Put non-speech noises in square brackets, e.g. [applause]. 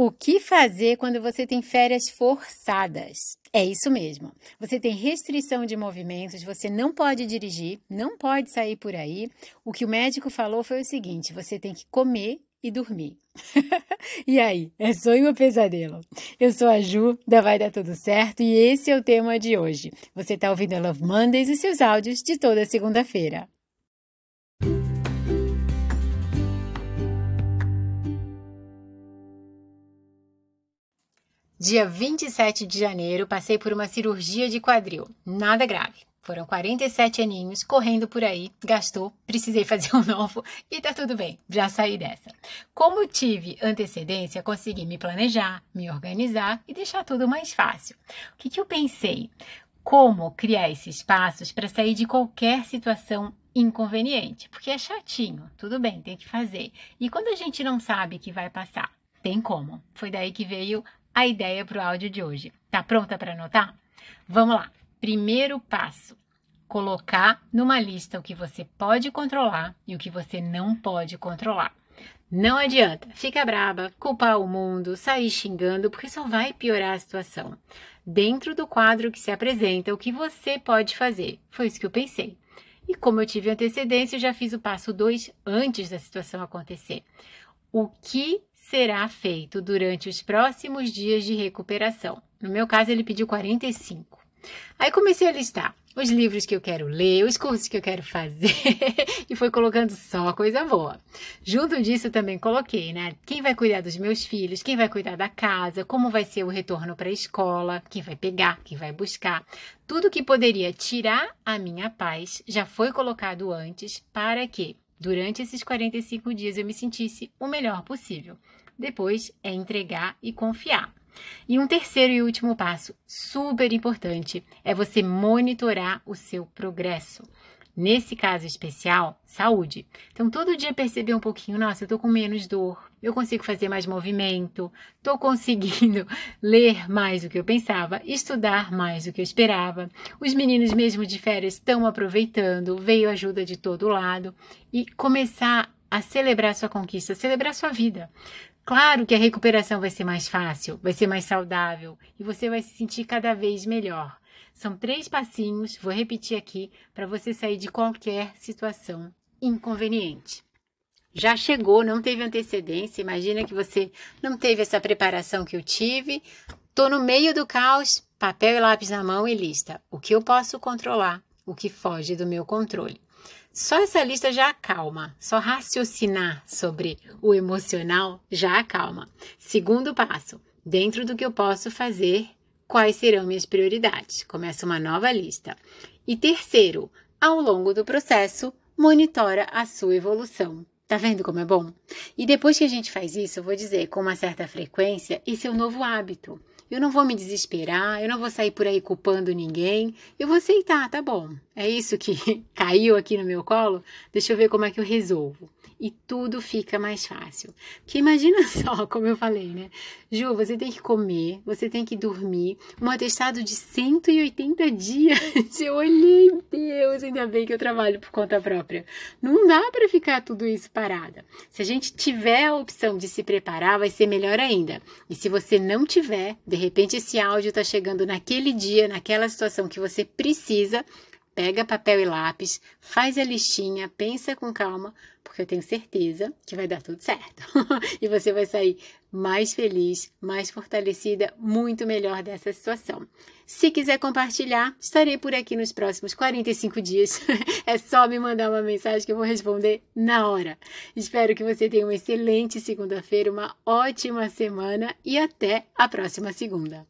O que fazer quando você tem férias forçadas? É isso mesmo. Você tem restrição de movimentos, você não pode dirigir, não pode sair por aí. O que o médico falou foi o seguinte: você tem que comer e dormir. [laughs] e aí, é sonho ou pesadelo? Eu sou a Ju, da Vai Dar Tudo Certo, e esse é o tema de hoje. Você está ouvindo a Love Mondays e seus áudios de toda segunda-feira. Dia 27 de janeiro, passei por uma cirurgia de quadril. Nada grave. Foram 47 aninhos correndo por aí, gastou, precisei fazer um novo e tá tudo bem, já saí dessa. Como tive antecedência, consegui me planejar, me organizar e deixar tudo mais fácil. O que, que eu pensei? Como criar esses passos para sair de qualquer situação inconveniente? Porque é chatinho, tudo bem, tem que fazer. E quando a gente não sabe que vai passar? Tem como. Foi daí que veio a ideia para o áudio de hoje. Tá pronta para anotar? Vamos lá. Primeiro passo: colocar numa lista o que você pode controlar e o que você não pode controlar. Não adianta ficar braba, culpar o mundo, sair xingando, porque só vai piorar a situação. Dentro do quadro que se apresenta, o que você pode fazer? Foi isso que eu pensei. E como eu tive antecedência, eu já fiz o passo 2 antes da situação acontecer. O que será feito durante os próximos dias de recuperação. No meu caso, ele pediu 45. Aí comecei a listar os livros que eu quero ler, os cursos que eu quero fazer [laughs] e foi colocando só coisa boa. Junto disso também coloquei, né? Quem vai cuidar dos meus filhos, quem vai cuidar da casa, como vai ser o retorno para a escola, quem vai pegar, quem vai buscar. Tudo que poderia tirar a minha paz já foi colocado antes para que durante esses 45 dias eu me sentisse o melhor possível. Depois é entregar e confiar. E um terceiro e último passo, super importante, é você monitorar o seu progresso. Nesse caso especial, saúde. Então, todo dia perceber um pouquinho, nossa, eu tô com menos dor, eu consigo fazer mais movimento, tô conseguindo [laughs] ler mais do que eu pensava, estudar mais do que eu esperava. Os meninos mesmo de férias estão aproveitando, veio ajuda de todo lado e começar a celebrar sua conquista, celebrar sua vida. Claro que a recuperação vai ser mais fácil, vai ser mais saudável e você vai se sentir cada vez melhor. São três passinhos, vou repetir aqui, para você sair de qualquer situação inconveniente. Já chegou, não teve antecedência, imagina que você não teve essa preparação que eu tive. Tô no meio do caos, papel e lápis na mão e lista. O que eu posso controlar, o que foge do meu controle. Só essa lista já acalma, só raciocinar sobre o emocional já acalma. Segundo passo, dentro do que eu posso fazer, quais serão minhas prioridades? Começa uma nova lista. E terceiro, ao longo do processo, monitora a sua evolução. Tá vendo como é bom? E depois que a gente faz isso, eu vou dizer com uma certa frequência, esse é o novo hábito. Eu não vou me desesperar, eu não vou sair por aí culpando ninguém. Eu vou aceitar, tá bom. É isso que [laughs] caiu aqui no meu colo. Deixa eu ver como é que eu resolvo e tudo fica mais fácil. Porque imagina [laughs] só, como eu falei, né? Ju, você tem que comer, você tem que dormir, um atestado de 180 dias. [laughs] Eu olhei, Deus, ainda bem que eu trabalho por conta própria. Não dá para ficar tudo isso parada. Se a gente tiver a opção de se preparar, vai ser melhor ainda. E se você não tiver, de repente esse áudio está chegando naquele dia, naquela situação que você precisa, pega papel e lápis, faz a listinha, pensa com calma, porque eu tenho certeza que vai dar tudo certo. [laughs] e você vai sair mais feliz, mais fortalecida, muito melhor dessa situação. Se quiser compartilhar, estarei por aqui nos próximos 45 dias. [laughs] é só me mandar uma mensagem que eu vou responder na hora. Espero que você tenha uma excelente segunda-feira, uma ótima semana e até a próxima segunda.